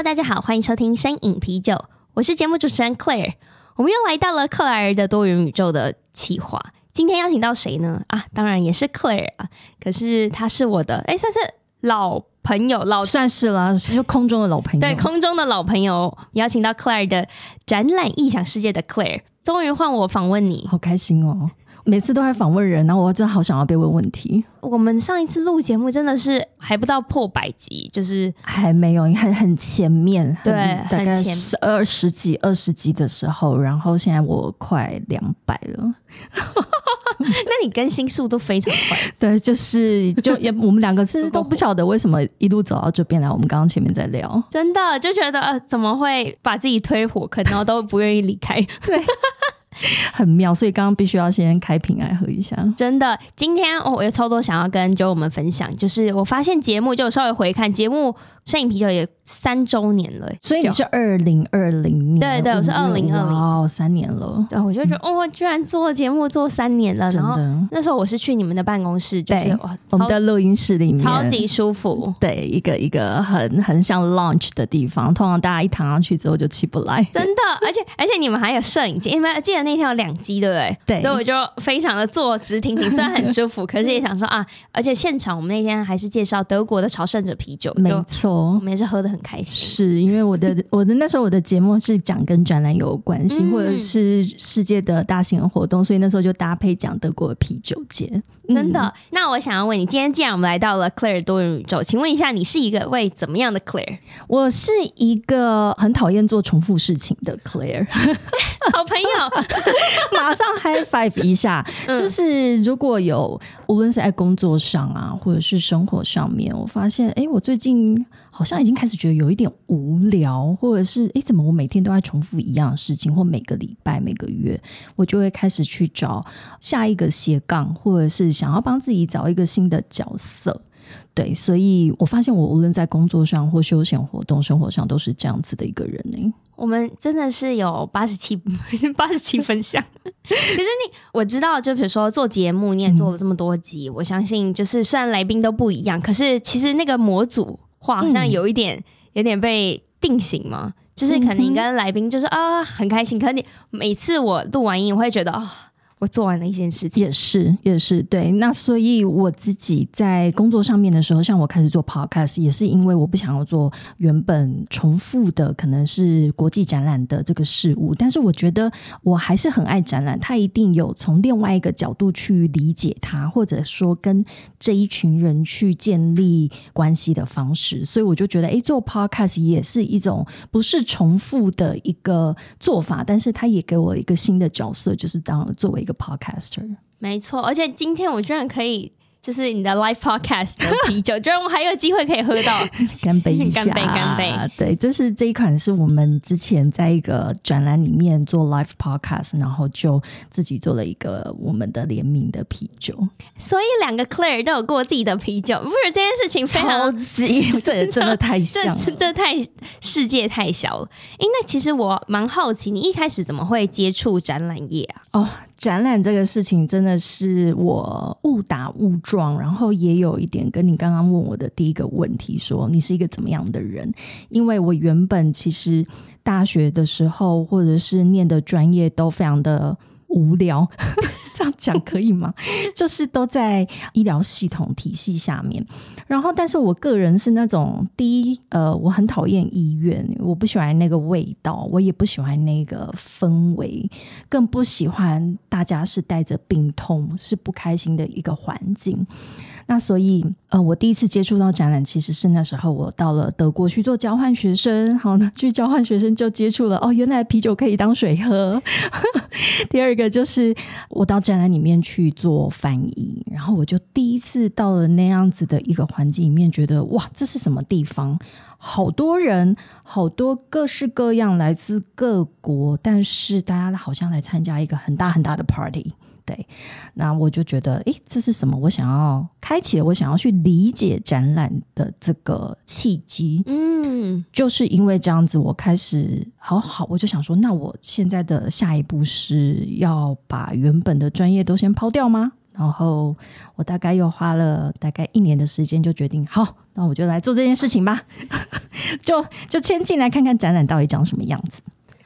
大家好，欢迎收听深饮啤酒，我是节目主持人 Claire，我们又来到了克莱尔的多元宇宙的企划。今天邀请到谁呢？啊，当然也是 Claire 啊，可是他是我的，哎，算是老朋友，老算是了，是空中的老朋友。对，空中的老朋友，邀请到 Claire 的展览异想世界的 Claire，终于换我访问你，好开心哦。每次都在访问人，然后我真的好想要被问问题。我们上一次录节目真的是还不到破百集，就是还没有，很很前面，对，大概十二十几、二十集的时候，然后现在我快两百了。那你更新速度非常快，对，就是就也我们两个其实都不晓得为什么一路走到这边来。我们刚刚前面在聊，真的就觉得呃，怎么会把自己推火坑，然后都不愿意离开？对。很妙，所以刚刚必须要先开瓶来喝一下。真的，今天我有超多想要跟酒友们分享，就是我发现节目就稍微回看节目。声饮啤酒也三周年了，所以你是二零二零年？对对，我是二零二零，哦，三年了。对，我就觉得、嗯、哦，居然做节目做三年了。然后那时候我是去你们的办公室，就是哇，我们的录音室里面超级舒服。对，一个一个很很像 launch 的地方，通常大家一躺上去之后就起不来。真的，而且而且你们还有摄影机，因为记得那天有两机，对不对？对，所以我就非常的坐直挺挺，虽然很舒服，可是也想说啊，而且现场我们那天还是介绍德国的朝圣者啤酒，没错，我们也是喝的。很开心，是因为我的 我的那时候我的节目是讲跟展览有关系，嗯、或者是世界的大型活动，所以那时候就搭配讲德国的啤酒节。真的？嗯、那我想要问你，今天既然我们来到了 Claire 多元宇宙，请问一下，你是一个位怎么样的 Claire？我是一个很讨厌做重复事情的 Claire。好朋友，马上 high five 一下。嗯、就是如果有无论是在工作上啊，或者是生活上面，我发现，哎，我最近好像已经开始觉得有一点无聊，或者是，诶，怎么我每天都在重复一样的事情，或每个礼拜、每个月，我就会开始去找下一个斜杠，或者是。想要帮自己找一个新的角色，对，所以我发现我无论在工作上或休闲活动、生活上，都是这样子的一个人呢。我们真的是有八十七 八十七分享。可是你我知道，就比如说做节目，你也做了这么多集，嗯、我相信就是虽然来宾都不一样，可是其实那个模组化好像有一点、嗯、有点被定型嘛，就是可能你跟来宾就是啊很开心，可是你每次我录完音，我会觉得啊。哦我做完了一件事情，也是也是对。那所以我自己在工作上面的时候，像我开始做 podcast，也是因为我不想要做原本重复的，可能是国际展览的这个事物。但是我觉得我还是很爱展览，他一定有从另外一个角度去理解它，或者说跟这一群人去建立关系的方式。所以我就觉得，哎，做 podcast 也是一种不是重复的一个做法，但是他也给我一个新的角色，就是当作为一个。Podcaster，没错，而且今天我居然可以，就是你的 Live Podcast 的 啤酒，居然我还有机会可以喝到，干杯一下，干杯，干杯！对，这是这一款是我们之前在一个展览里面做 Live Podcast，然后就自己做了一个我们的联名的啤酒，所以两个 Claire 都有过自己的啤酒，不是这件事情非常超级，这也真的太像了，这这太世界太小了。哎，那其实我蛮好奇，你一开始怎么会接触展览业啊？哦。展览这个事情真的是我误打误撞，然后也有一点跟你刚刚问我的第一个问题说，你是一个怎么样的人？因为我原本其实大学的时候或者是念的专业都非常的无聊，这样讲可以吗？就是都在医疗系统体系下面，然后，但是我个人是那种第一，呃，我很讨厌医院，我不喜欢那个味道，我也不喜欢那个氛围，更不喜欢大家是带着病痛、是不开心的一个环境。那所以，呃，我第一次接触到展览，其实是那时候我到了德国去做交换学生。好，呢去交换学生就接触了哦，原来啤酒可以当水喝。第二个就是我到展览里面去做翻译，然后我就第一次到了那样子的一个环境里面，觉得哇，这是什么地方？好多人，好多各式各样，来自各国，但是大家好像来参加一个很大很大的 party。对，那我就觉得，诶，这是什么？我想要开启了，我想要去理解展览的这个契机。嗯，就是因为这样子，我开始好好，我就想说，那我现在的下一步是要把原本的专业都先抛掉吗？然后我大概又花了大概一年的时间，就决定，好，那我就来做这件事情吧，就就先进来看看展览到底长什么样子。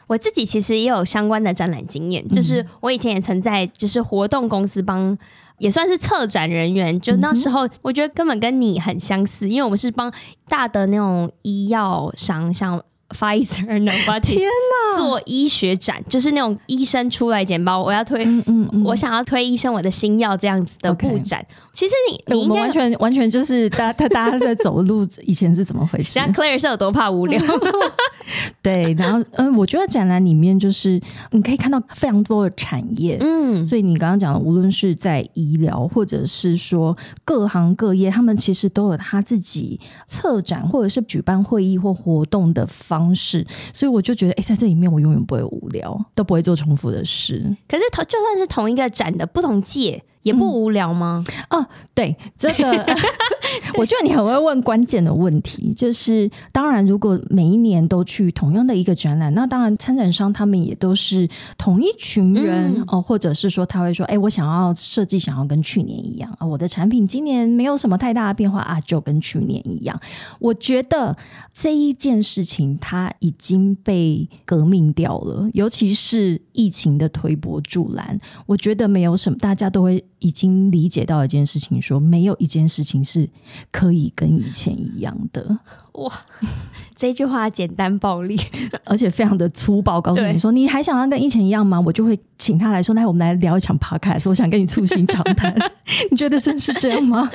我自己其实也有相关的展览经验，就是我以前也曾在就是活动公司帮，也算是策展人员。就那时候，我觉得根本跟你很相似，因为我们是帮大的那种医药商，像。Pfizer、Novartis 天哪，做医学展就是那种医生出来简报，我要推，嗯嗯嗯、我想要推医生我的新药这样子的布展。其实你，你应该完全完全就是大他大家在走路以前是怎么回事？像 Claire 是有多怕无聊？对，然后嗯，我觉得展览里面就是你可以看到非常多的产业，嗯，所以你刚刚讲的，无论是在医疗或者是说各行各业，他们其实都有他自己策展或者是举办会议或活动的方。方式，所以我就觉得，哎，在这里面我永远不会无聊，都不会做重复的事。可是，同就算是同一个展的不同届。也不无聊吗？嗯、哦，对，这个 我觉得你很会问关键的问题。就是当然，如果每一年都去同样的一个展览，那当然参展商他们也都是同一群人、嗯、哦，或者是说他会说，哎，我想要设计，想要跟去年一样啊，我的产品今年没有什么太大的变化啊，就跟去年一样。我觉得这一件事情它已经被革命掉了，尤其是疫情的推波助澜，我觉得没有什么，大家都会。已经理解到一件事情，说没有一件事情是可以跟以前一样的。哇，这句话简单暴力，而且非常的粗暴，告诉你说你还想要跟以前一样吗？我就会请他来说，来我们来聊一场 podcast，我想跟你促膝长谈。你觉得真是这样吗？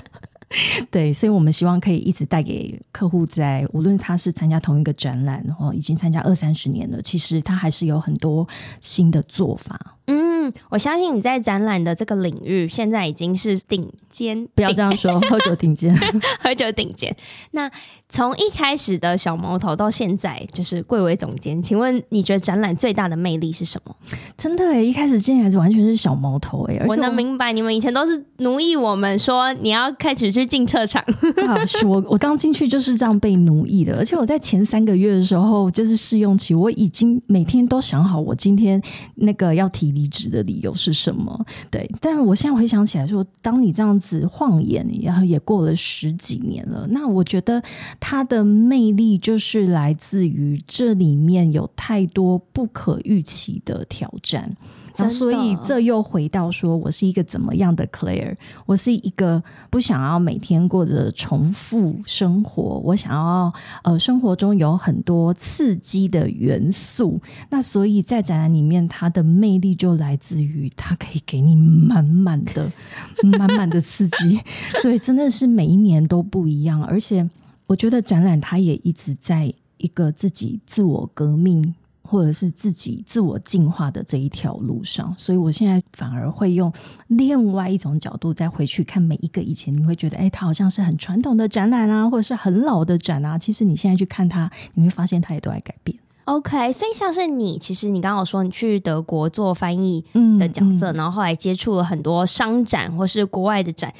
对，所以我们希望可以一直带给客户，在无论他是参加同一个展览，然后已经参加二三十年了，其实他还是有很多新的做法。嗯，我相信你在展览的这个领域，现在已经是顶尖。不要这样说，喝酒顶尖，喝酒顶尖。那从一开始的小毛头到现在，就是贵为总监，请问你觉得展览最大的魅力是什么？真的诶，一开始进来是完全是小毛头诶，我能明白你们以前都是奴役我们，说你要开始去进车场。啊，是我我刚进去就是这样被奴役的，而且我在前三个月的时候就是试用期，我已经每天都想好我今天那个要提离职的理由是什么。对，但我现在回想起来说，当你这样子晃眼，然后也过了十几年了，那我觉得它的魅力就是来自于这里面有太多不可预期的挑战。那所以这又回到说，我是一个怎么样的 Claire？我是一个不想要每天过着重复生活，我想要呃生活中有很多刺激的元素。那所以在展览里面，它的魅力就来自于它可以给你满满的、满满的刺激。对，真的是每一年都不一样。而且我觉得展览它也一直在一个自己自我革命。或者是自己自我进化的这一条路上，所以我现在反而会用另外一种角度再回去看每一个以前，你会觉得，哎，它好像是很传统的展览啊，或者是很老的展啊。其实你现在去看它，你会发现它也都在改变。OK，所以像是你，其实你刚刚有说你去德国做翻译的角色，嗯嗯、然后后来接触了很多商展或是国外的展。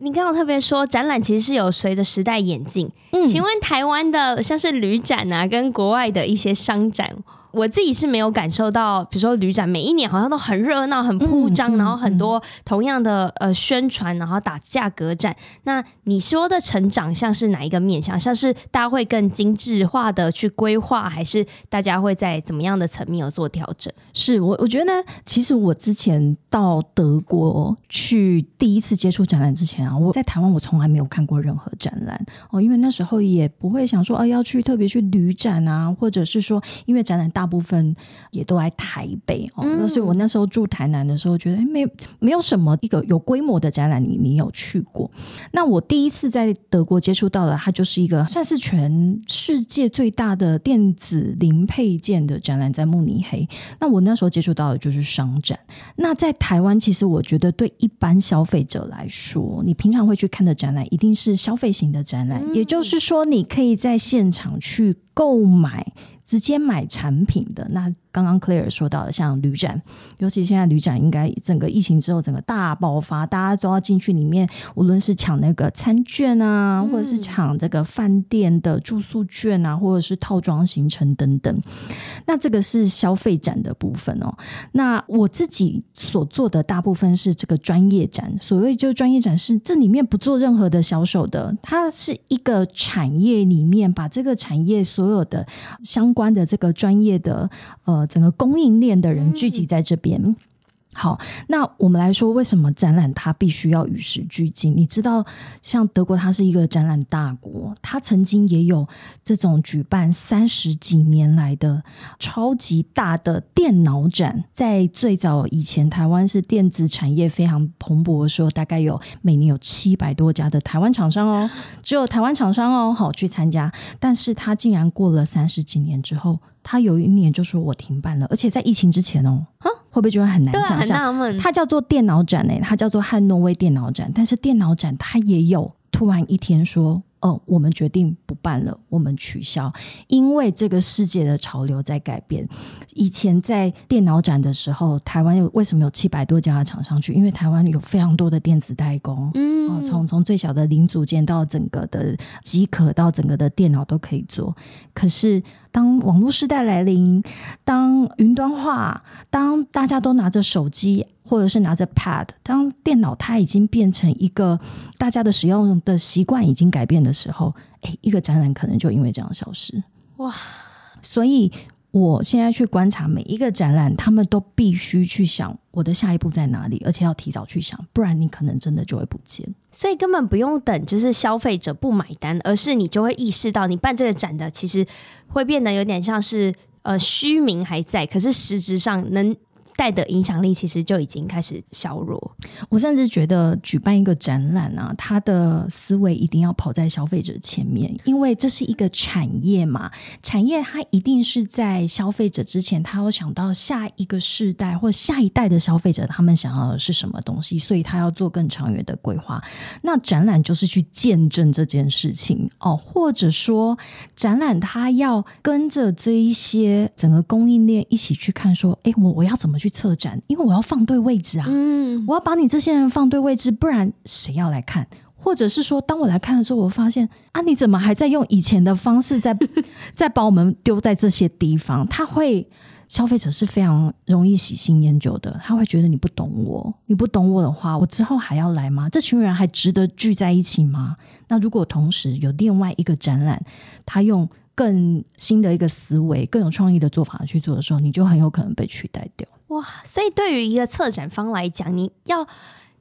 你刚刚特别说，展览其实是有随着时代演进。嗯，请问台湾的像是旅展啊，跟国外的一些商展。我自己是没有感受到，比如说旅展每一年好像都很热闹、很铺张，然后很多同样的呃宣传，然后打价格战。那你说的成长像是哪一个面向？像是大家会更精致化的去规划，还是大家会在怎么样的层面有做调整？是我我觉得呢，其实我之前到德国去第一次接触展览之前啊，我在台湾我从来没有看过任何展览哦，因为那时候也不会想说啊要去特别去旅展啊，或者是说因为展览大。大部分也都在台北哦。那、嗯、所以我那时候住台南的时候，觉得没没有什么一个有规模的展览，你你有去过？那我第一次在德国接触到的，它就是一个算是全世界最大的电子零配件的展览，在慕尼黑。那我那时候接触到的就是商展。那在台湾，其实我觉得对一般消费者来说，你平常会去看的展览，一定是消费型的展览，嗯、也就是说，你可以在现场去购买。直接买产品的，那刚刚 Claire 说到的，像旅展，尤其现在旅展应该整个疫情之后整个大爆发，大家都要进去里面，无论是抢那个餐券啊，或者是抢这个饭店的住宿券啊，或者是套装行程等等。那这个是消费展的部分哦。那我自己所做的大部分是这个专业展，所谓就专业展是这里面不做任何的销售的，它是一个产业里面把这个产业所有的相关的这个专业的呃整个供应链的人聚集在这边。嗯好，那我们来说，为什么展览它必须要与时俱进？你知道，像德国，它是一个展览大国，它曾经也有这种举办三十几年来的超级大的电脑展。在最早以前，台湾是电子产业非常蓬勃的时候，大概有每年有七百多家的台湾厂商哦，只有台湾厂商哦，好去参加。但是它竟然过了三十几年之后，它有一年就说我停办了，而且在疫情之前哦，会不会觉得很难想象？它叫做电脑展呢，它叫做汉诺威电脑展。但是电脑展它也有突然一天说，哦，我们决定不办了，我们取消，因为这个世界的潮流在改变。以前在电脑展的时候，台湾有为什么有七百多家的厂商去？因为台湾有非常多的电子代工，嗯，从从最小的零组件到整个的机壳到整个的电脑都可以做。可是。当网络时代来临，当云端化，当大家都拿着手机或者是拿着 Pad，当电脑它已经变成一个大家的使用的习惯已经改变的时候，诶，一个展览可能就因为这样消失。哇，所以。我现在去观察每一个展览，他们都必须去想我的下一步在哪里，而且要提早去想，不然你可能真的就会不见。所以根本不用等，就是消费者不买单，而是你就会意识到，你办这个展的其实会变得有点像是呃虚名还在，可是实质上能。带的影响力其实就已经开始削弱。我甚至觉得举办一个展览啊，它的思维一定要跑在消费者前面，因为这是一个产业嘛。产业它一定是在消费者之前，他要想到下一个世代或下一代的消费者，他们想要的是什么东西，所以他要做更长远的规划。那展览就是去见证这件事情哦，或者说展览它要跟着这一些整个供应链一起去看，说，哎，我我要怎么。去策展，因为我要放对位置啊！嗯，我要把你这些人放对位置，不然谁要来看？或者是说，当我来看的时候，我发现啊，你怎么还在用以前的方式在 在把我们丢在这些地方？他会消费者是非常容易喜新厌旧的，他会觉得你不懂我，你不懂我的话，我之后还要来吗？这群人还值得聚在一起吗？那如果同时有另外一个展览，他用更新的一个思维、更有创意的做法去做的时候，你就很有可能被取代掉。哇，所以对于一个策展方来讲，你要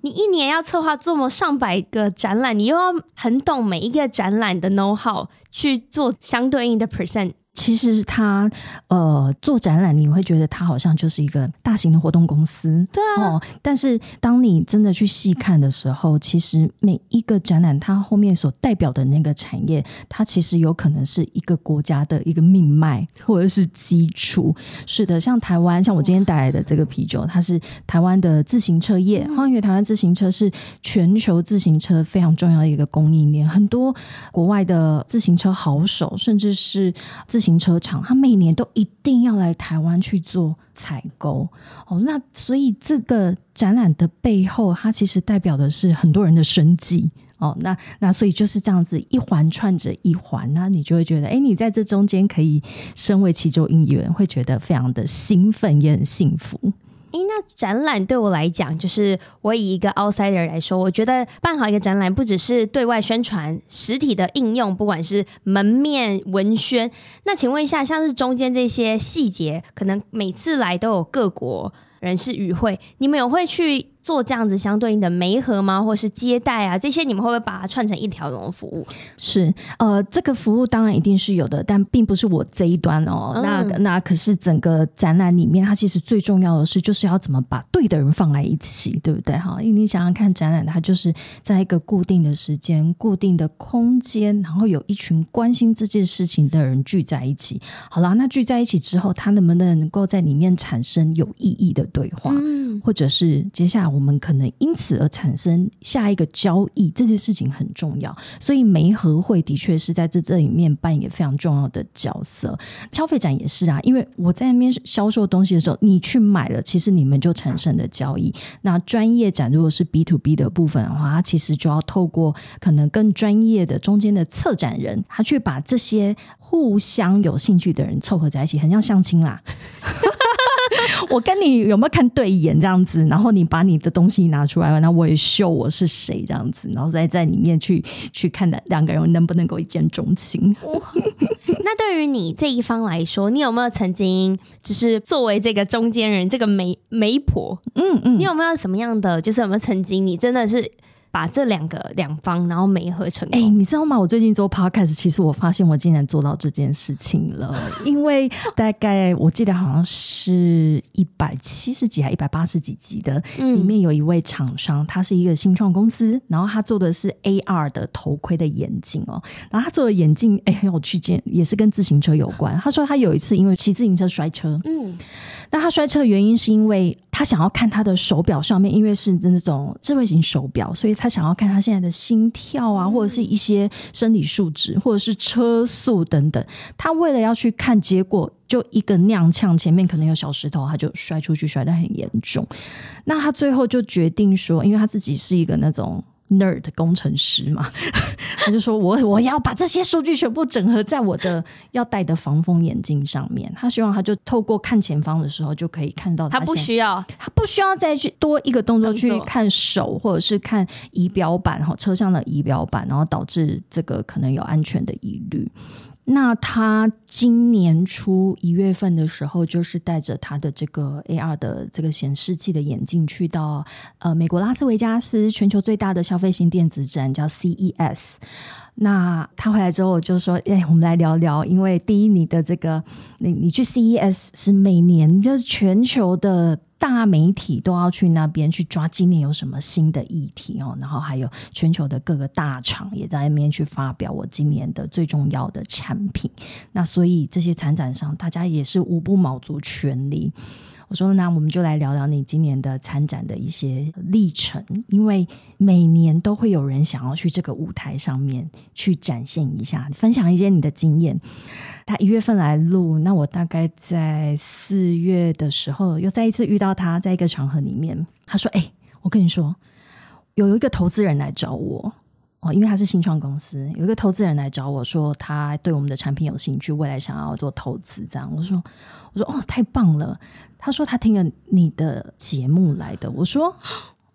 你一年要策划这么上百个展览，你又要很懂每一个展览的 know how 去做相对应的 present，。其实他呃做展览，你会觉得他好像就是一个大型的活动公司，对啊。哦，但是当你真的去细看的时候，其实每一个展览它后面所代表的那个产业，它其实有可能是一个国家的一个命脉或者是基础。是的，像台湾，像我今天带来的这个啤酒，它是台湾的自行车业。因为台湾自行车是全球自行车非常重要的一个供应链，很多国外的自行车好手，甚至是自行车厂，他每年都一定要来台湾去做采购哦。那所以这个展览的背后，它其实代表的是很多人的生计哦。那那所以就是这样子一环串着一环，那你就会觉得，哎，你在这中间可以身为其中一员，会觉得非常的兴奋，也很幸福。诶，那展览对我来讲，就是我以一个 outsider 来说，我觉得办好一个展览，不只是对外宣传实体的应用，不管是门面文宣。那请问一下，像是中间这些细节，可能每次来都有各国人士与会，你们有会去做这样子相对应的媒合吗？或是接待啊这些，你们会不会把它串成一条龙服务？是，呃，这个服务当然一定是有的，但并不是我这一端哦。嗯、那那可是整个展览里面，它其实最重要的是，就是要怎么把对的人放在一起，对不对？哈，因为你想想看，展览它就是在一个固定的时间、固定的空间，然后有一群关心这件事情的人聚在一起。好啦，那聚在一起之后，它能不能能够在里面产生有意义的对话，嗯、或者是接下来我们可能因此而产生下一个交易，这件事情很重要。所以媒合会的确是在这这里面扮演非常重要的角色。消费展也是啊，因为我在那边销售东西的时候，你去买了，其实你们就产生了交易。那专业展如果是 B to B 的部分的话，它其实就要透过可能更专业的中间的策展人，他去把这些互相有兴趣的人凑合在一起，很像相亲啦。我跟你有没有看对眼这样子？然后你把你的东西拿出来，那我也秀我是谁这样子，然后再在里面去去看的两个人能不能够一见钟情。那对于你这一方来说，你有没有曾经就是作为这个中间人，这个媒媒婆？嗯嗯，你有没有什么样的，就是有没有曾经你真的是？把这两个两方，然后媒合成功。哎、欸，你知道吗？我最近做 podcast，其实我发现我竟然做到这件事情了。因为大概我记得好像是一百七十几还一百八十几集的，里面有一位厂商，他是一个新创公司，然后他做的是 AR 的头盔的眼镜哦。然后他做的眼镜，哎，很有趣，见也是跟自行车有关。他说他有一次因为骑自行车摔车，嗯。那他摔车的原因是因为他想要看他的手表上面，因为是那种智慧型手表，所以他想要看他现在的心跳啊，或者是一些生理数值，或者是车速等等。他为了要去看，结果就一个踉跄，前面可能有小石头，他就摔出去，摔得很严重。那他最后就决定说，因为他自己是一个那种。Nerd 工程师嘛，他就说我我要把这些数据全部整合在我的要戴的防风眼镜上面。他希望他就透过看前方的时候就可以看到他，他不需要，他不需要再去多一个动作去看手或者是看仪表板哈，车上的仪表板，然后导致这个可能有安全的疑虑。那他今年初一月份的时候，就是带着他的这个 AR 的这个显示器的眼镜去到呃美国拉斯维加斯全球最大的消费型电子展，叫 CES。那他回来之后就说：“哎，我们来聊聊，因为第一，你的这个你你去 CES 是每年就是全球的。”大媒体都要去那边去抓今年有什么新的议题哦，然后还有全球的各个大厂也在那边去发表我今年的最重要的产品。那所以这些参展商大家也是无不卯足全力。我说，那我们就来聊聊你今年的参展的一些历程，因为每年都会有人想要去这个舞台上面去展现一下，分享一些你的经验。他一月份来录，那我大概在四月的时候又再一次遇到他，在一个场合里面，他说：“哎、我跟你说，有一个投资人来找我哦，因为他是新创公司，有一个投资人来找我说，他对我们的产品有兴趣，未来想要做投资，这样。”我说：“我说哦，太棒了。”他说：“他听了你的节目来的。”我说。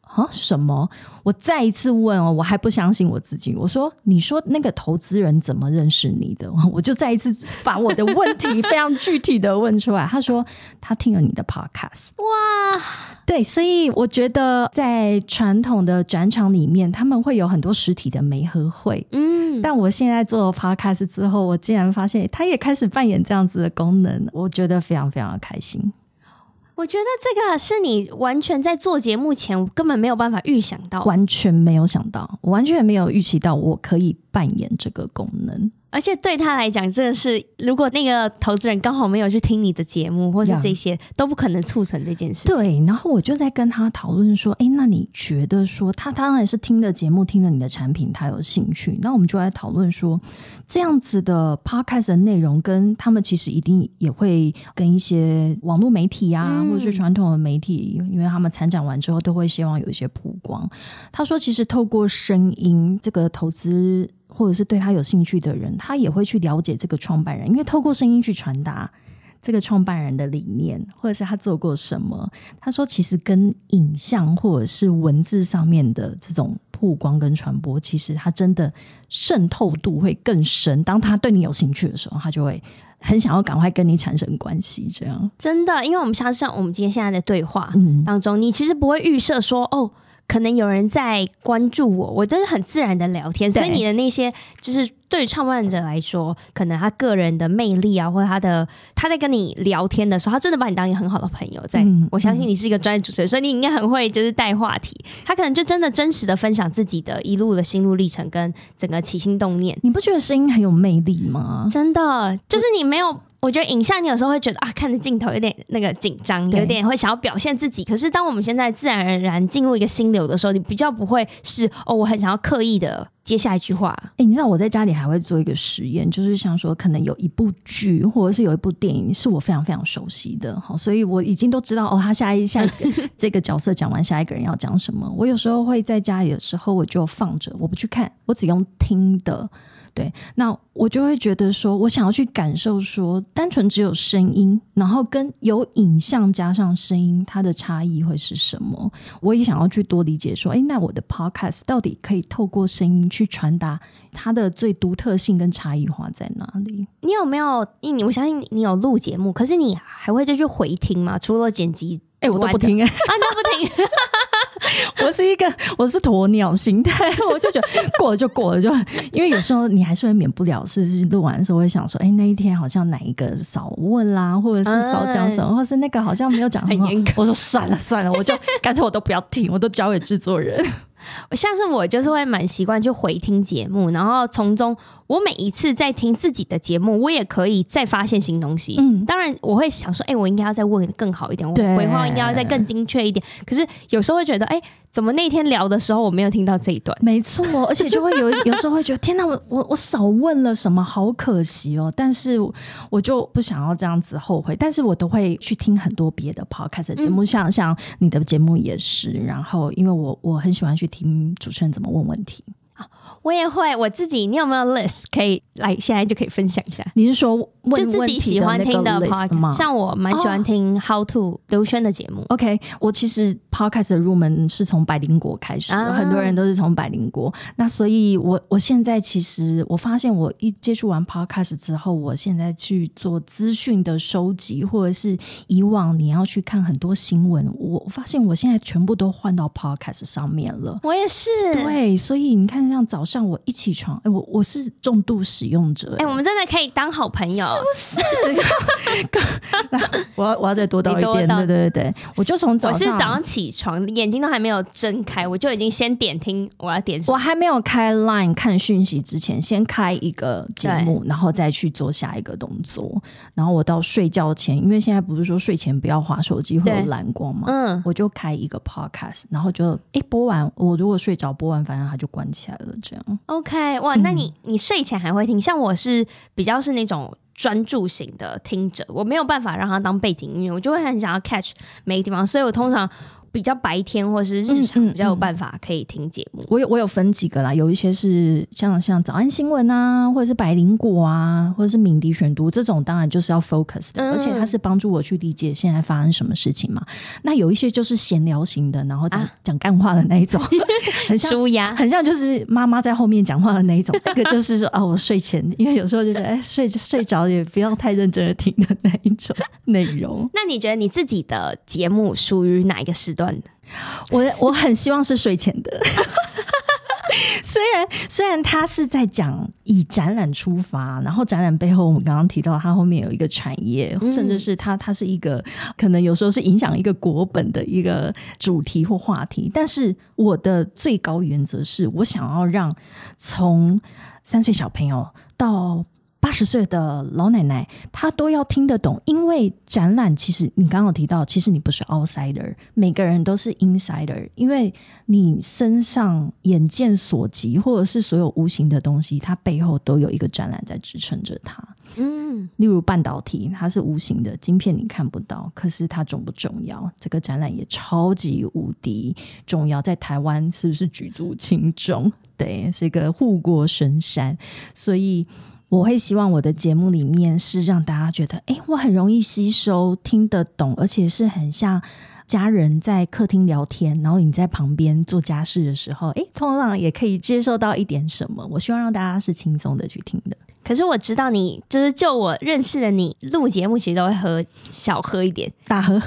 啊？什么？我再一次问哦，我还不相信我自己。我说：“你说那个投资人怎么认识你的？” 我就再一次把我的问题非常具体的问出来。他说：“他听了你的 podcast。”哇，对，所以我觉得在传统的展场里面，他们会有很多实体的媒合会。嗯，但我现在做了 podcast 之后，我竟然发现他也开始扮演这样子的功能，我觉得非常非常的开心。我觉得这个是你完全在做节目前根本没有办法预想到，完全没有想到，我完全没有预期到我可以扮演这个功能。而且对他来讲，这个是如果那个投资人刚好没有去听你的节目，或者这些.都不可能促成这件事情。对，然后我就在跟他讨论说：“哎，那你觉得说他当然是听的节目，听了你的产品，他有兴趣。那我们就来讨论说，这样子的 podcast 的内容，跟他们其实一定也会跟一些网络媒体啊，嗯、或者是传统的媒体，因为他们参展完之后都会希望有一些曝光。他说，其实透过声音，这个投资。”或者是对他有兴趣的人，他也会去了解这个创办人，因为透过声音去传达这个创办人的理念，或者是他做过什么。他说，其实跟影像或者是文字上面的这种曝光跟传播，其实他真的渗透度会更深。当他对你有兴趣的时候，他就会很想要赶快跟你产生关系。这样真的，因为我们像像我们今天现在的对话当中，嗯、你其实不会预设说哦。可能有人在关注我，我真的很自然的聊天，所以你的那些就是对于创办者来说，可能他个人的魅力啊，或者他的他在跟你聊天的时候，他真的把你当一个很好的朋友。在、嗯、我相信你是一个专业主持人，所以你应该很会就是带话题。他可能就真的真实的分享自己的一路的心路历程跟整个起心动念。你不觉得声音很有魅力吗？真的，就是你没有。我觉得影像，你有时候会觉得啊，看着镜头有点那个紧张，有点会想要表现自己。可是当我们现在自然而然进入一个心流的时候，你比较不会是哦，我很想要刻意的接下一句话。哎、欸，你知道我在家里还会做一个实验，就是想说，可能有一部剧或者是有一部电影是我非常非常熟悉的，好，所以我已经都知道哦，他下一下一个 这个角色讲完，下一个人要讲什么。我有时候会在家里的时候，我就放着，我不去看，我只用听的。对，那我就会觉得说，我想要去感受说，单纯只有声音，然后跟有影像加上声音，它的差异会是什么？我也想要去多理解说，哎，那我的 podcast 到底可以透过声音去传达它的最独特性跟差异化在哪里？你有没有？你我相信你有录节目，可是你还会再去回听吗？除了剪辑，哎，我都不听哎，啊，都不听。我是一个，我是鸵鸟心态，我就觉得过了就过了，就因为有时候你还是会免不了，是录完的时候会想说，哎、欸，那一天好像哪一个少问啦，或者是少讲什么，嗯、或是那个好像没有讲很严格，我说算了算了，我就 干脆我都不要听，我都交给制作人。像是我就是会蛮习惯去回听节目，然后从中我每一次在听自己的节目，我也可以再发现新东西。嗯，当然我会想说，哎、欸，我应该要再问更好一点，我回话应该要再更精确一点。可是有时候会觉得，哎、欸。怎么那天聊的时候我没有听到这一段？没错，而且就会有有时候会觉得天哪，我我我少问了什么，好可惜哦。但是我就不想要这样子后悔，但是我都会去听很多别的 podcast 节目，嗯、像像你的节目也是。然后因为我我很喜欢去听听主持人怎么问问题。我也会，我自己，你有没有 list 可以来？现在就可以分享一下。你是说就自己喜欢听的 podcast 吗？像我蛮喜欢听 How to 刘轩的节目。OK，我其实 podcast 的入门是从百灵果开始很多人都是从百灵果。那所以我，我我现在其实我发现，我一接触完 podcast 之后，我现在去做资讯的收集，或者是以往你要去看很多新闻，我发现我现在全部都换到 podcast 上面了。我也是，对，所以你看，像早上。我一起床，哎、欸，我我是重度使用者，哎、欸，我们真的可以当好朋友，是不是？我要我要再多到一点，对对对对，我就从早上，我是早上起床，眼睛都还没有睁开，我就已经先点听我要点我还没有开 Line 看讯息之前，先开一个节目，然后再去做下一个动作，然后我到睡觉前，因为现在不是说睡前不要划手机会有蓝光嘛，嗯，我就开一个 Podcast，然后就一、欸、播完，我如果睡着播完，反正它就关起来了，这样。OK，哇，那你你睡前还会听？像我是比较是那种专注型的听者，我没有办法让它当背景音乐，我就会很想要 catch 每个地方，所以我通常。比较白天或是日常比较有办法可以听节目。我有我有分几个啦，有一些是像像早安新闻啊，或者是百灵果啊，或者是敏迪选读这种，当然就是要 focus 的，而且它是帮助我去理解现在发生什么事情嘛。那有一些就是闲聊型的，然后讲讲干话的那一种，很舒压，很像就是妈妈在后面讲话的那一种。那个就是说啊，我睡前，因为有时候就是哎睡睡着也不要太认真的听的那一种内容。那你觉得你自己的节目属于哪一个时段？我我很希望是睡前的，虽然虽然他是在讲以展览出发，然后展览背后我们刚刚提到，它后面有一个产业，甚至是它它是一个可能有时候是影响一个国本的一个主题或话题，但是我的最高原则是我想要让从三岁小朋友到。八十岁的老奶奶，她都要听得懂，因为展览其实你刚刚有提到，其实你不是 outsider，每个人都是 insider，因为你身上眼见所及，或者是所有无形的东西，它背后都有一个展览在支撑着它。嗯，例如半导体，它是无形的晶片，你看不到，可是它重不重要？这个展览也超级无敌重要，在台湾是不是举足轻重？对，是一个护国神山，所以。我会希望我的节目里面是让大家觉得，哎，我很容易吸收，听得懂，而且是很像家人在客厅聊天，然后你在旁边做家事的时候，哎，通常也可以接受到一点什么。我希望让大家是轻松的去听的。可是我知道你，就是就我认识的你，录节目其实都会喝小喝一点，大喝。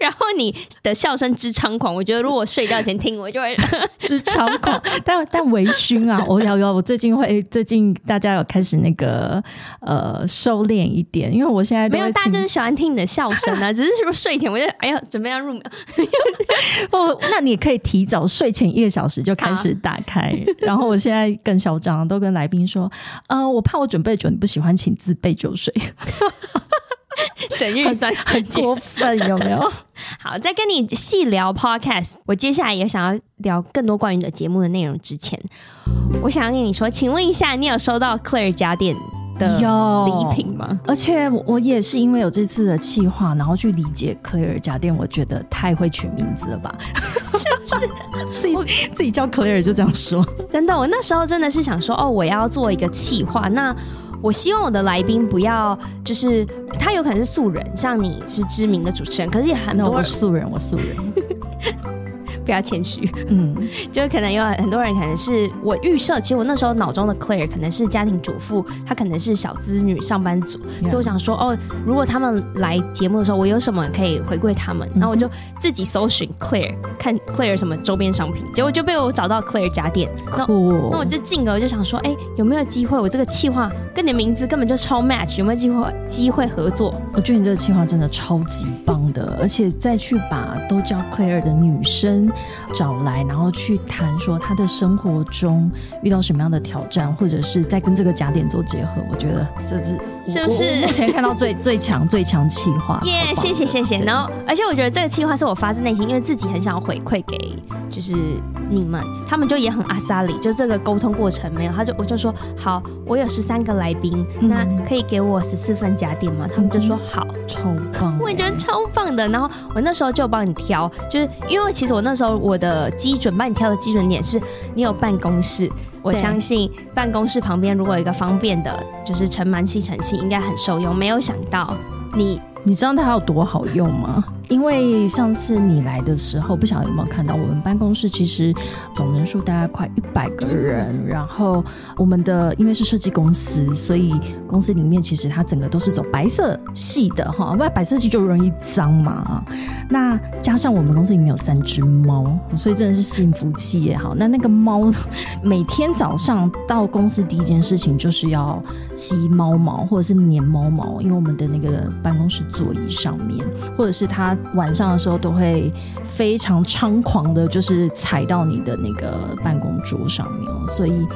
然后你的笑声之猖狂，我觉得如果睡觉前听，我就会 之猖狂。但但微醺啊，我有有，我最近会最近大家有开始那个呃收敛一点，因为我现在没有，大家就是喜欢听你的笑声啊。只是说睡前我就哎呀，准备要入眠。哦，那你可以提早睡前一个小时就开始打开。然后我现在更嚣张，都跟来宾说，呃，我怕我准备酒你不喜欢，请自备酒水。省预算很过分，有没有？好，在跟你细聊 Podcast，我接下来也想要聊更多关于你的节目的内容之前，我想要跟你说，请问一下，你有收到 Claire 家电的礼品吗？而且我也是因为有这次的企划，然后去理解 Claire 家电，我觉得太会取名字了吧？是不是？自己自己叫 Claire 就这样说？真的，我那时候真的是想说，哦，我要做一个企划，那。我希望我的来宾不要，就是他有可能是素人，像你是知名的主持人，可是也很多素人，我素人。不要谦虚，嗯，就可能有很多人可能是我预设，其实我那时候脑中的 Claire 可能是家庭主妇，她可能是小资女上班族.所以我想说，哦，如果他们来节目的时候，我有什么可以回馈他们，然后我就自己搜寻 Claire，看 Claire 什么周边商品，结果就被我找到 Claire 家店，那.那我就进而就想说，哎，有没有机会？我这个企划跟你的名字根本就超 match，有没有机会机会合作？我觉得你这个企划真的超级棒的，而且再去把都叫 Claire 的女生。找来，然后去谈说他的生活中遇到什么样的挑战，或者是在跟这个假点做结合。我觉得这是是不是目前看到最最强最强企划？耶，yeah, 谢谢谢谢。然后，而且我觉得这个企划是我发自内心，因为自己很想要回馈给就是你们，他们就也很阿萨里，就这个沟通过程没有，他就我就说好，我有十三个来宾，嗯、那可以给我十四份假点吗？他们就说好，超棒，我也觉得超棒的。然后我那时候就帮你挑，就是因为其实我那时候我。的基准，帮你挑的基准点是你有办公室，我相信办公室旁边如果有一个方便的，就是尘螨吸尘器，应该很受用。没有想到你，你知道它有多好用吗？因为上次你来的时候，不晓得有没有看到我们办公室其实总人数大概快一百个人，然后我们的因为是设计公司，所以公司里面其实它整个都是走白色系的哈，不然白色系就容易脏嘛。那加上我们公司里面有三只猫，所以真的是幸福企业好。那那个猫每天早上到公司第一件事情就是要吸猫毛或者是粘猫毛，因为我们的那个办公室座椅上面或者是它。晚上的时候都会非常猖狂的，就是踩到你的那个办公桌上面哦，所以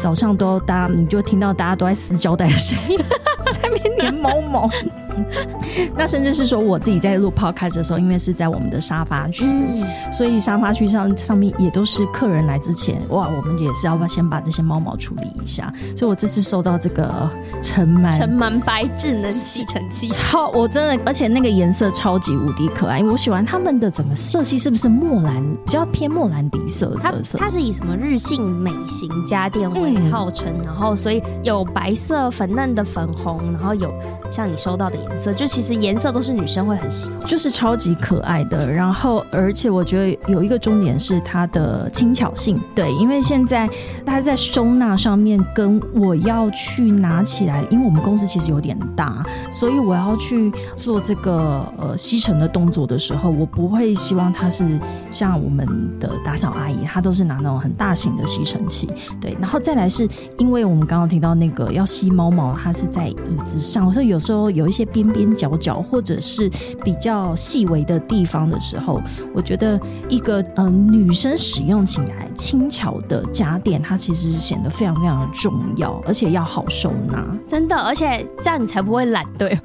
早上都大家你就听到大家都在撕胶带的声音，在那边粘猫毛。那甚至是说，我自己在录 podcast 的时候，因为是在我们的沙发区，嗯、所以沙发区上上面也都是客人来之前，哇，我们也是要先把这些猫毛处理一下。所以我这次收到这个尘螨尘螨白智能吸尘器，超我真的，而且那个颜色超级无敌可爱，因为我喜欢他们的整个色系，是不是莫兰比较偏莫兰迪色的色？它它是以什么日性美型家电为号称，嗯、然后所以有白色粉嫩的粉红，然后有像你收到的。颜色就其实颜色都是女生会很喜欢，就是超级可爱的。然后而且我觉得有一个重点是它的轻巧性，对，因为现在它在收纳上面跟我要去拿起来，因为我们公司其实有点大，所以我要去做这个呃吸尘的动作的时候，我不会希望它是像我们的打扫阿姨，她都是拿那种很大型的吸尘器，对。然后再来是因为我们刚刚提到那个要吸猫毛，它是在椅子上，所以有时候有一些。边边角角或者是比较细微的地方的时候，我觉得一个嗯、呃、女生使用起来轻巧的家电，它其实显得非常非常的重要，而且要好收纳。真的，而且这样你才不会懒。对，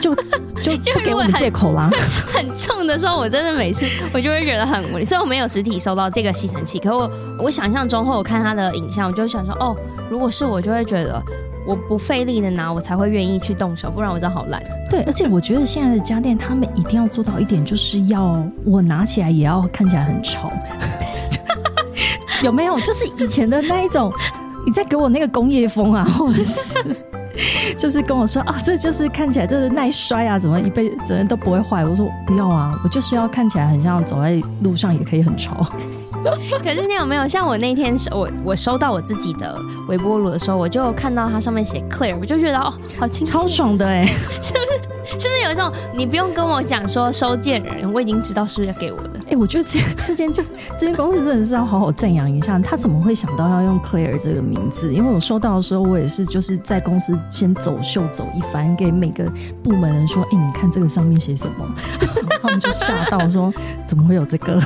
就 就不给我们借口啦。很重的时候，我真的每次我就会觉得很无力。虽然我没有实体收到这个吸尘器，可我我想象中或我看它的影像，我就想说，哦，如果是我，就会觉得。我不费力的拿，我才会愿意去动手，不然我真的好懒。对，而且我觉得现在的家电，他们一定要做到一点，就是要我拿起来也要看起来很潮，有没有？就是以前的那一种。你在给我那个工业风啊，或者是 就是跟我说啊，这就是看起来这是耐摔啊，怎么一辈子都不会坏？我说不要啊，我就是要看起来很像走在路上也可以很潮。可是你有没有像我那天收我我收到我自己的微波炉的时候，我就看到它上面写 Clear，我就觉得哦，好清超爽的哎，是不是？是不是有一种你不用跟我讲说收件人，我已经知道是不是要给我的？哎，我觉得这这间这这间公司真的是要好好赞扬一下，他怎么会想到要用 Clear 这个名字？因为我收到的时候，我也是就是在公司先走秀走一番，给每个部门人说，哎，你看这个上面写什么？他们就吓到说，怎么会有这个？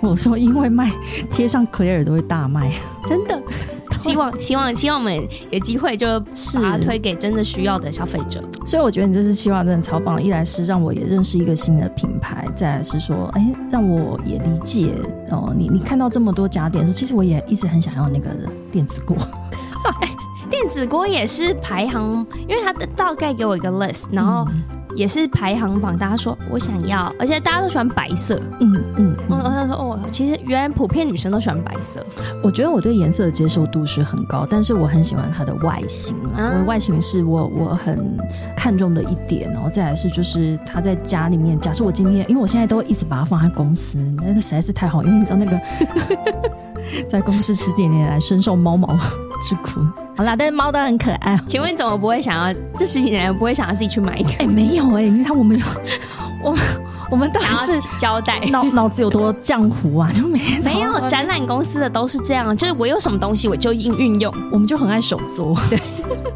我说，因为卖贴上 Clear 都会大卖，真的。希望希望希望我们有机会就把它推给真的需要的消费者。所以我觉得你这次企划真的超棒。一来是让我也认识一个新的品牌，再来是说，哎，让我也理解哦。你你看到这么多家电，说其实我也一直很想要那个电子锅。电子锅也是排行，因为它大概给我一个 list，然后。嗯也是排行榜，大家说我想要，而且大家都喜欢白色。嗯嗯，我我他说哦，其实原来普遍女生都喜欢白色。我觉得我对颜色的接受度是很高，但是我很喜欢它的外形啊。我的外形是我我很看重的一点，然后再来是就是它在家里面。假设我今天，因为我现在都一直把它放在公司，那实在是太好，因为你知道那个 在公司十几年来深受猫毛之苦。好啦，但是猫都很可爱。请问你怎么不会想要？这十几年不会想要自己去买一个？哎、欸，没有哎、欸，你看我们有，我们我们到底是交代脑脑子有多浆糊啊？就没没有展览公司的都是这样，就是我有什么东西我就应运用，我们就很爱手作，对，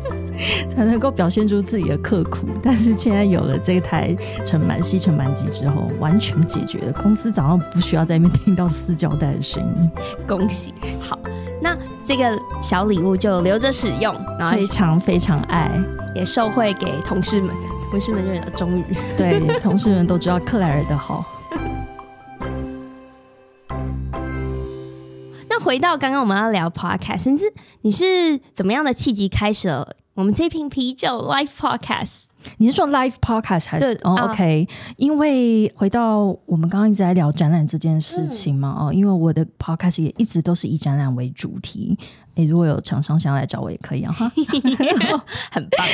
才能够表现出自己的刻苦。但是现在有了这台尘螨吸尘螨机之后，完全解决了。公司早上不需要在那边听到撕胶带的声音。恭喜，好。那这个小礼物就留着使用，然后非常非常爱，也受惠给同事们，同事们就觉得终于对，同事们都知道克莱尔的好。那回到刚刚我们要聊 podcast，甚至你是怎么样的契机开始了我们这瓶啤酒 live podcast？你是说 live podcast 还是？哦，OK，因为回到我们刚刚一直在聊展览这件事情嘛，哦、嗯，因为我的 podcast 也一直都是以展览为主题。诶，如果有厂商想要来找我也可以啊，哈，很棒。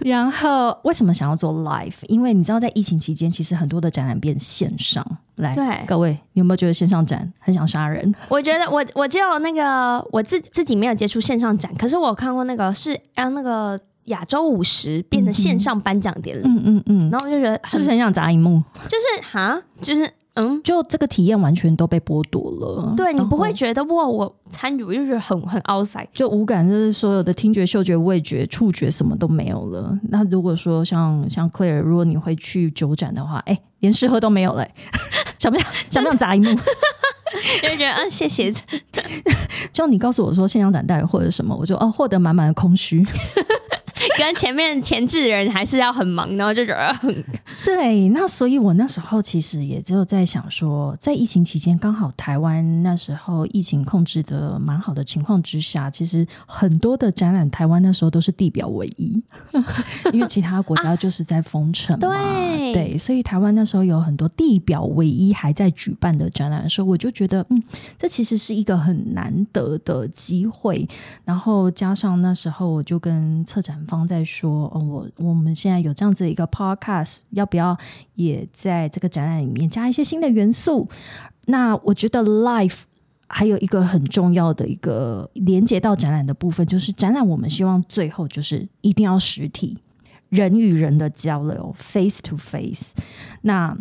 然后为什么想要做 live？因为你知道，在疫情期间，其实很多的展览变线上。来，对各位，你有没有觉得线上展很想杀人？我觉得我我只有那个我自自己没有接触线上展，可是我有看过那个是啊那个。亚洲五十变成线上颁奖典礼，嗯嗯嗯，然后我就觉得是不是很想砸荧幕？就是哈，就是嗯，就这个体验完全都被剥夺了。对，你不会觉得哇，我参与我就觉得很很 outside，就无感，就是所有的听觉、嗅觉、味觉、触觉什么都没有了。那如果说像像 Claire，如果你会去酒展的话，哎，连试喝都没有了，想不想想不想砸一幕？就觉得嗯，谢谢。就你告诉我说线上展带或者什么，我就哦获得满满的空虚。跟前面前置的人还是要很忙，然后就觉得很对。那所以，我那时候其实也只有在想说，在疫情期间，刚好台湾那时候疫情控制的蛮好的情况之下，其实很多的展览，台湾那时候都是地表唯一，因为其他国家就是在封城嘛。啊、对对，所以台湾那时候有很多地表唯一还在举办的展览的时候，我就觉得，嗯，这其实是一个很难得的机会。然后加上那时候，我就跟策展方。在说，哦，我我们现在有这样子一个 podcast，要不要也在这个展览里面加一些新的元素？那我觉得 life 还有一个很重要的一个连接到展览的部分，就是展览我们希望最后就是一定要实体人与人的交流，face to face。那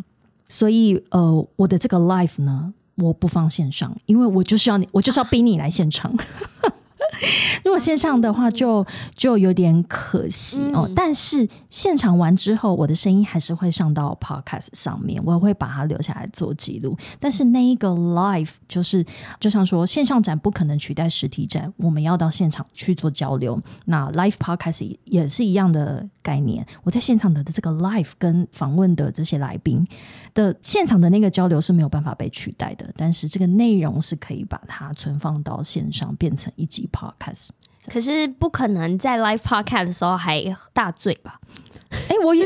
所以呃，我的这个 life 呢，我不放线上，因为我就是要你，我就是要逼你来现场。如果线上的话就，就就有点可惜哦。嗯、但是现场完之后，我的声音还是会上到 Podcast 上面，我会把它留下来做记录。但是那一个 Live 就是，就像说线上展不可能取代实体展，我们要到现场去做交流。那 Live Podcast 也是一样的概念。我在现场的这个 Live 跟访问的这些来宾的现场的那个交流是没有办法被取代的，但是这个内容是可以把它存放到线上，变成一集 Podcast。可是不可能在 live podcast 的时候还大醉吧？哎、欸，我也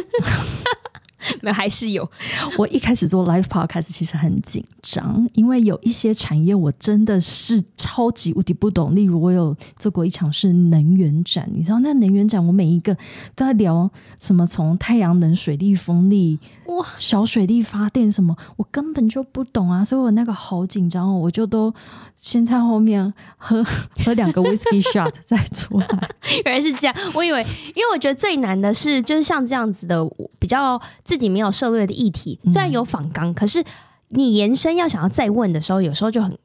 没有，还是有。我一开始做 live podcast 其实很紧张，因为有一些产业我真的是超级无敌不懂。例如，我有做过一场是能源展，你知道那能源展，我每一个都在聊什么，从太阳能、水力、风力，哇，小水力发电什么，我根本就不懂啊，所以我那个好紧张哦，我就都先在后面喝 喝两个 whisky shot 再出来。原来是这样，我以为，因为我觉得最难的是，就是像这样子的比较自己没有涉略的议题，虽然有访纲，可是你延伸要想要再问的时候，有时候就很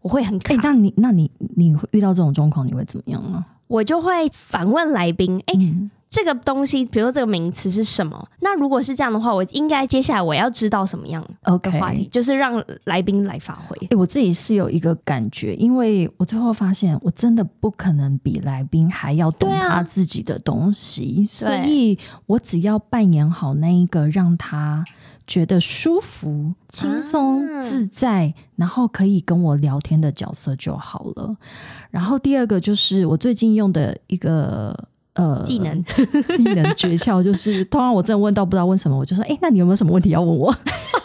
我会很卡。欸、那你那你你遇到这种状况，你会怎么样呢？我就会反问来宾，哎、欸。嗯这个东西，比如说这个名词是什么？那如果是这样的话，我应该接下来我要知道什么样的话题.就是让来宾来发挥。欸，我自己是有一个感觉，因为我最后发现，我真的不可能比来宾还要懂他自己的东西，啊、所以我只要扮演好那一个让他觉得舒服、轻松、自在，啊、然后可以跟我聊天的角色就好了。然后第二个就是我最近用的一个。呃，技能技能诀窍就是，通常我真的问到不知道问什么，我就说，哎、欸，那你有没有什么问题要问我？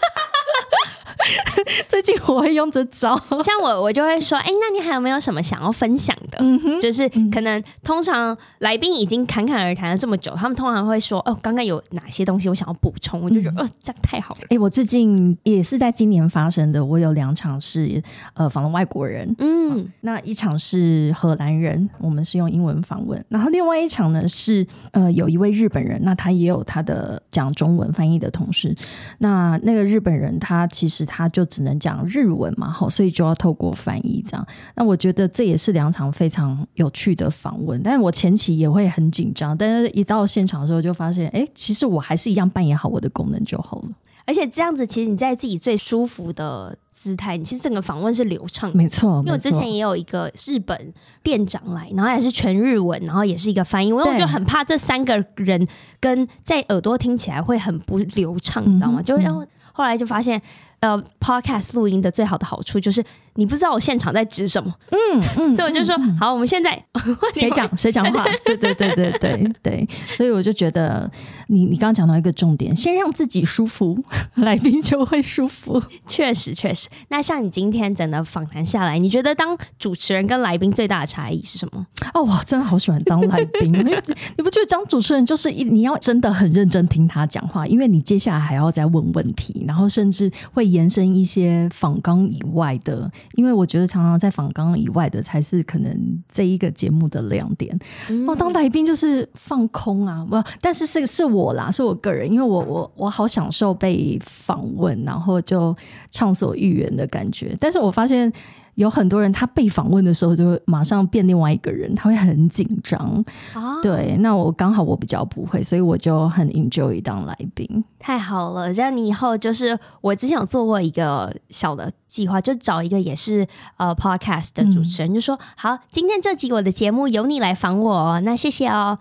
最近我会用这招，像我我就会说，哎、欸，那你还有没有什么想要分享的？嗯哼，就是可能通常来宾已经侃侃而谈了这么久，他们通常会说，哦，刚刚有哪些东西我想要补充？我就觉得，哦、呃，这样太好了。哎、欸，我最近也是在今年发生的，我有两场是呃访问外国人，嗯，那一场是荷兰人，我们是用英文访问，然后另外一场呢是呃有一位日本人，那他也有他的讲中文翻译的同事，那那个日本人他其实他就只能讲。日文嘛，好，所以就要透过翻译这样。那我觉得这也是两场非常有趣的访问。但是我前期也会很紧张，但是一到现场的时候就发现，哎、欸，其实我还是一样扮演好我的功能就好了。而且这样子，其实你在自己最舒服的姿态，你其实整个访问是流畅的。没错，因为我之前也有一个日本店长来，然后也是全日文，然后也是一个翻译，因为我就很怕这三个人跟在耳朵听起来会很不流畅，你知道吗？嗯、就然后后来就发现。呃，Podcast 录音的最好的好处就是你不知道我现场在指什么，嗯嗯，所以我就说、嗯、好，我们现在 谁讲谁讲话，对对对对对对，所以我就觉得你你刚刚讲到一个重点，先让自己舒服，来宾就会舒服。确实确实，那像你今天整个访谈下来，你觉得当主持人跟来宾最大的差异是什么？哦，我真的好喜欢当来宾，你不觉得当主持人就是一你要真的很认真听他讲话，因为你接下来还要再问问题，然后甚至会。延伸一些访纲以外的，因为我觉得常常在访纲以外的才是可能这一个节目的亮点。嗯、哦，当来宾就是放空啊，不，但是是是我啦，是我个人，因为我我我好享受被访问，然后就畅所欲言的感觉。但是我发现。有很多人，他被访问的时候就马上变另外一个人，他会很紧张。哦、对，那我刚好我比较不会，所以我就很 enjoy 当来宾。太好了，这样你以后就是我之前有做过一个小的计划，就找一个也是呃 podcast 的主持人，嗯、就说好，今天这集我的节目由你来访我，那谢谢哦。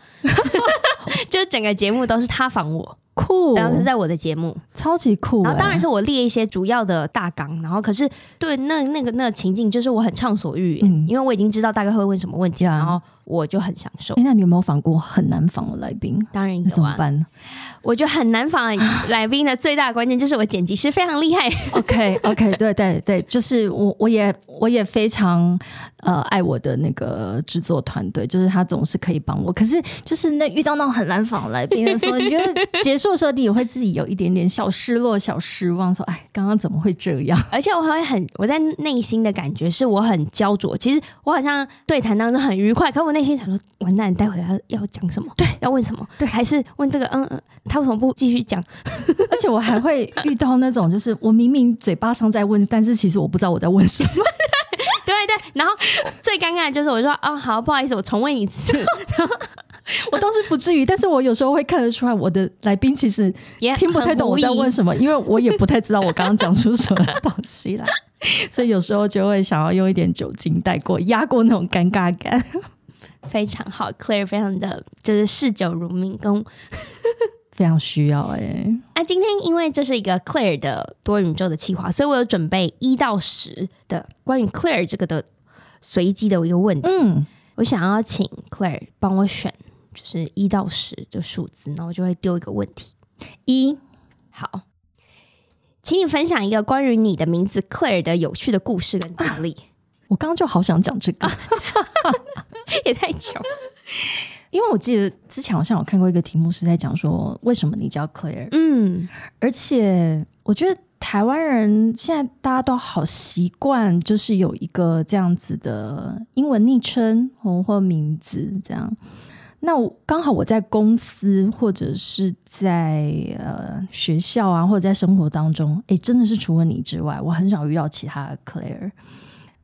就整个节目都是他访我。酷，然后是在我的节目，超级酷。然后当然是我列一些主要的大纲，然后可是对那那个那个情境，就是我很畅所欲言，嗯、因为我已经知道大概会问什么问题，啊、然后我就很享受。那你有没有访过很难访的来宾？当然有啊。怎么办呢？我觉得很难访来宾的最大的关键就是我剪辑师非常厉害。OK OK，对对对，就是我我也我也非常呃爱我的那个制作团队，就是他总是可以帮我。可是就是那遇到那种很难访的来宾的时候，你觉得结束。做设定也会自己有一点点小失落、小失望，说：“哎，刚刚怎么会这样？”而且我还会很，我在内心的感觉是我很焦灼。其实我好像对谈当中很愉快，可我内心想说：“完蛋，待会要要讲什么？对，要问什么？对，还是问这个？嗯嗯，他为什么不继续讲？而且我还会遇到那种，就是我明明嘴巴上在问，但是其实我不知道我在问什么。对对，然后最尴尬的就是我说：“哦，好，不好意思，我重问一次。” 我倒是不至于，但是我有时候会看得出来，我的来宾其实也听不太懂我在问什么，因为我也不太知道我刚刚讲出什么东西来，所以有时候就会想要用一点酒精带过，压过那种尴尬感。非常好，Claire 非常的就是嗜酒如命，跟 非常需要哎、欸。那、啊、今天因为这是一个 Claire 的多宇宙的企划，所以我有准备一到十的关于 Claire 这个的随机的一个问题。嗯，我想要请 Claire 帮我选。就是一到十的数字，然后我就会丢一个问题：一好，请你分享一个关于你的名字 Claire 的有趣的故事跟经历。我刚刚就好想讲这个，也太巧。因为我记得之前好像有看过一个题目是在讲说为什么你叫 Claire，嗯，而且我觉得台湾人现在大家都好习惯，就是有一个这样子的英文昵称或或名字这样。那刚好我在公司或者是在呃学校啊，或者在生活当中，哎，真的是除了你之外，我很少遇到其他的 Claire。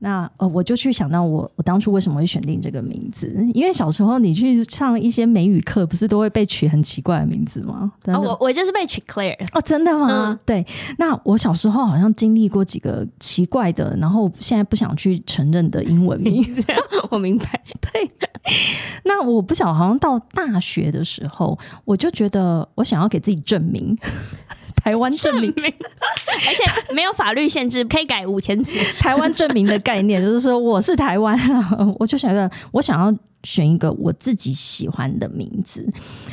那呃，我就去想到我我当初为什么会选定这个名字？因为小时候你去上一些美语课，不是都会被取很奇怪的名字吗？哦，我我就是被取 Claire 哦，真的吗？嗯，对。那我小时候好像经历过几个奇怪的，然后现在不想去承认的英文名 字。我明白。对。那我不晓得，好像到大学的时候，我就觉得我想要给自己证明。台湾证明，而且没有法律限制，可以改五千次。台湾证明的概念就是说，我是台湾，我就想要，我想要选一个我自己喜欢的名字。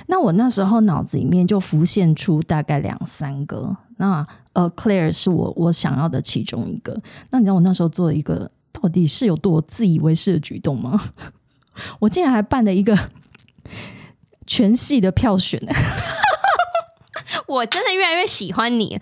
那我那时候脑子里面就浮现出大概两三个。那呃，Claire 是我我想要的其中一个。那你知道我那时候做了一个到底是有多自以为是的举动吗？我竟然还办了一个全系的票选。我真的越来越喜欢你，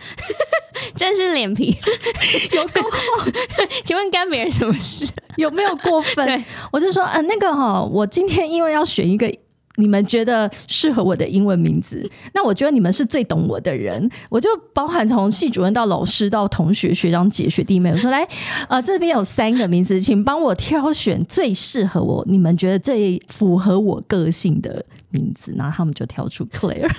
真是脸皮 有够厚。请问干别人什么事？有没有过分？我就说，嗯、呃，那个哈，我今天因为要选一个你们觉得适合我的英文名字，那我觉得你们是最懂我的人，我就包含从系主任到老师到同学、学长姐、学弟妹，我说来，呃，这边有三个名字，请帮我挑选最适合我、你们觉得最符合我个性的名字，然后他们就挑出 Claire。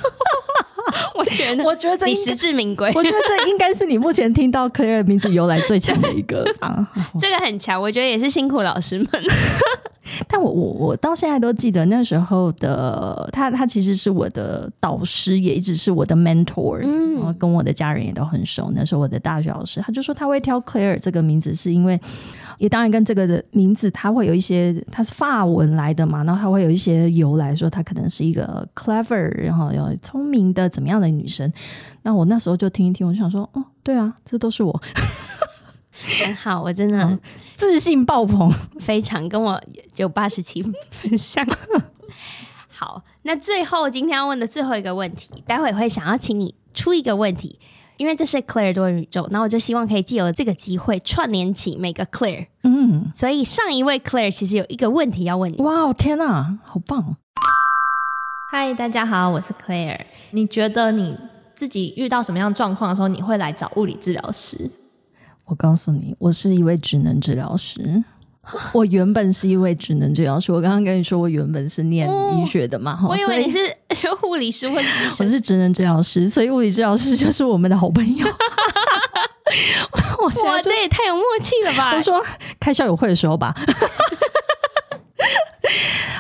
我觉得，我觉得这你实至名归。我觉得这应该是你目前听到 Claire 名字由来最强的一个 啊，这个很强，我觉得也是辛苦老师们。但我我我到现在都记得那时候的他，他其实是我的导师，也一直是我的 mentor，嗯，然后跟我的家人也都很熟。那时候我的大学老师，他就说他会挑 Claire 这个名字，是因为。也当然跟这个的名字，它会有一些，它是法文来的嘛，然后它会有一些由来说，她可能是一个 clever，然后有聪明的怎么样的女生。那我那时候就听一听，我就想说，哦，对啊，这都是我，很好，我真的、嗯、自信爆棚，非常跟我有八十七分像。好，那最后今天要问的最后一个问题，待会会想要请你出一个问题。因为这是 Claire 多元宇宙，那我就希望可以借由这个机会串联起每个 Claire。嗯，所以上一位 Claire 其实有一个问题要问你。哇，天哪，好棒！嗨，大家好，我是 Claire。你觉得你自己遇到什么样状况的时候，你会来找物理治疗师？我告诉你，我是一位职能治疗师。我原本是一位职能治疗师，我刚刚跟你说，我原本是念医学的嘛，哦、我以为你 是护理师或者医生。我是职能治疗师，所以物理治疗师就是我们的好朋友。我哇，这也太有默契了吧！我说开校友会的时候吧。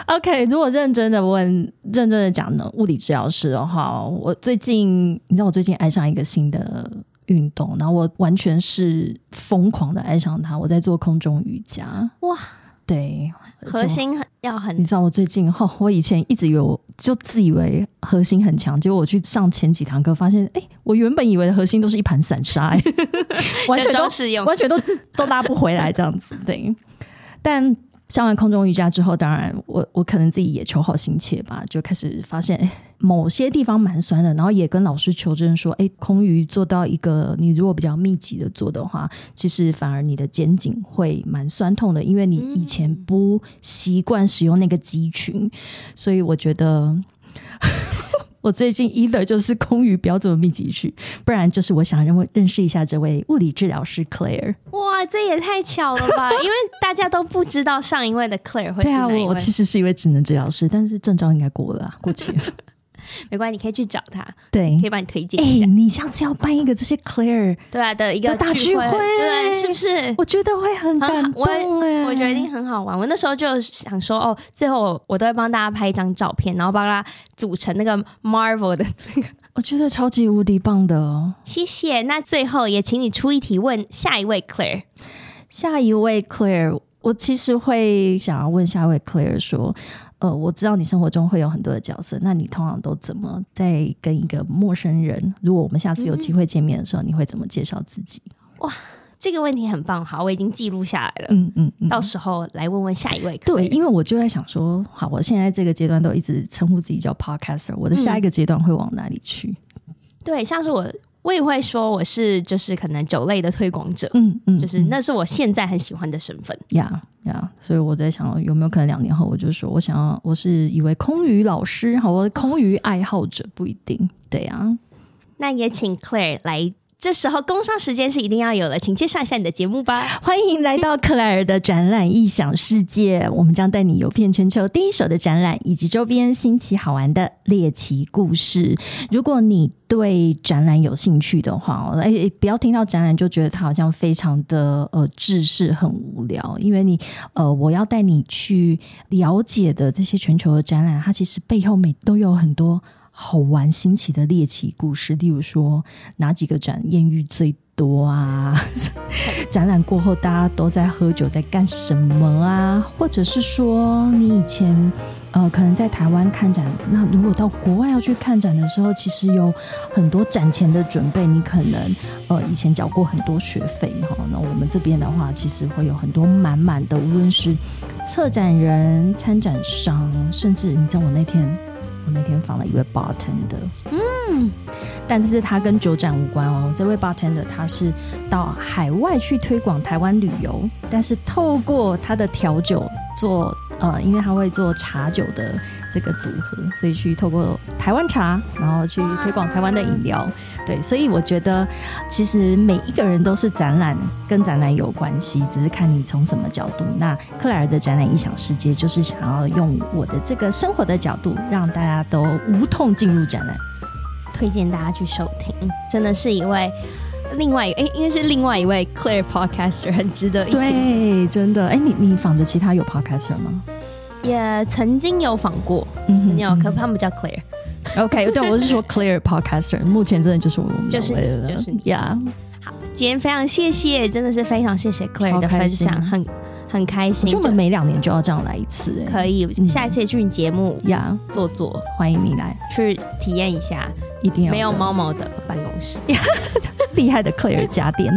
OK，如果认真的问，认真的讲呢，物理治疗师的话，我最近你知道，我最近爱上一个新的。运动，然后我完全是疯狂的爱上它。我在做空中瑜伽，哇，对，核心很要很。你知道我最近哈、哦，我以前一直以为我就自以为核心很强，结果我去上前几堂课，发现哎，我原本以为的核心都是一盘散沙，完全都完全都都拉不回来这样子。对，但。上完空中瑜伽之后，当然我我可能自己也求好心切吧，就开始发现诶某些地方蛮酸的，然后也跟老师求证说，哎空余做到一个你如果比较密集的做的话，其实反而你的肩颈会蛮酸痛的，因为你以前不习惯使用那个肌群，所以我觉得。我最近 either 就是空余不要这么密集去，不然就是我想认认识一下这位物理治疗师 Claire。哇，这也太巧了吧！因为大家都不知道上一位的 Claire 会是哪一位。对啊，我我其实是一位职能治疗师，但是证照应该过了，过期了。没关系，你可以去找他，对，可以帮你推荐一下。欸、你下次要办一个这些 Claire 对啊的一个大聚会，对，是不是？我觉得会很感动哎，我觉得一定很好玩。我那时候就想说，哦，最后我都会帮大家拍一张照片，然后帮他组成那个 Marvel 的那个，我觉得超级无敌棒的哦。谢谢。那最后也请你出一题问下一位 Claire，下一位 Claire，我其实会想要问下一位 Claire 说。呃，我知道你生活中会有很多的角色，那你通常都怎么在跟一个陌生人？如果我们下次有机会见面的时候，嗯、你会怎么介绍自己？哇，这个问题很棒，好，我已经记录下来了。嗯嗯，嗯，到时候来问问下一位。对，因为我就在想说，好，我现在这个阶段都一直称呼自己叫 podcaster，我的下一个阶段会往哪里去？嗯、对，像是我。我也会说我是就是可能酒类的推广者，嗯嗯，就是那是我现在很喜欢的身份，呀呀，所以我在想有没有可能两年后我就说我想要我是一位空余老师，好，我的空余爱好者不一定，对啊，那也请 Claire 来。这时候工商时间是一定要有的，请介绍一下你的节目吧。欢迎来到克莱尔的展览异想世界，我们将带你游遍全球第一手的展览以及周边新奇好玩的猎奇故事。如果你对展览有兴趣的话，哎，不要听到展览就觉得它好像非常的呃制式很无聊，因为你呃我要带你去了解的这些全球的展览，它其实背后每都有很多。好玩新奇的猎奇故事，例如说哪几个展艳遇最多啊？展览过后大家都在喝酒，在干什么啊？或者是说你以前呃可能在台湾看展，那如果到国外要去看展的时候，其实有很多展前的准备，你可能呃以前缴过很多学费哈。那我们这边的话，其实会有很多满满的，无论是策展人、参展商，甚至你在我那天。我那天访了一位 bartender，嗯，但是他跟酒展无关哦。这位 bartender 他是到海外去推广台湾旅游，但是透过他的调酒做。呃，因为他会做茶酒的这个组合，所以去透过台湾茶，然后去推广台湾的饮料。对，所以我觉得其实每一个人都是展览，跟展览有关系，只是看你从什么角度。那克莱尔的展览异想世界就是想要用我的这个生活的角度，让大家都无痛进入展览，推荐大家去收听，真的是一位。另外，哎，应该是另外一位 Claire Podcaster，很值得一。对，真的。哎，你你访的其他有 Podcaster 吗？也曾经有访过，嗯，曾经有，可他们叫 Claire。OK，对，我是说 Claire Podcaster，目前真的就是我们就是就是呀。Yeah 好，今天非常谢谢，真的是非常谢谢 Claire 的分享，很很开心。就我们每两年就要这样来一次，哎，可以，下一次去你节目呀坐坐，欢迎你来去体验一下，一定要没有猫毛的办公室。厉害的 Claire 家电，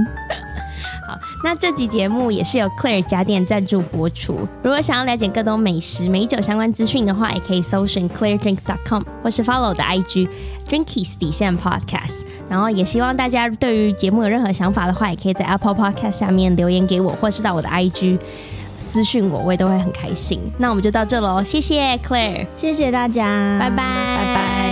好，那这集节目也是由 Claire 家电赞助播出。如果想要了解更多美食、美酒相关资讯的话，也可以搜寻 ClaireDrink.com 或是 follow 我的 IG Drinkies 底线 Podcast。然后也希望大家对于节目有任何想法的话，也可以在 Apple Podcast 下面留言给我，或是到我的 IG 私讯我，我也都会很开心。那我们就到这喽，谢谢 Claire，谢谢大家，拜拜，拜拜。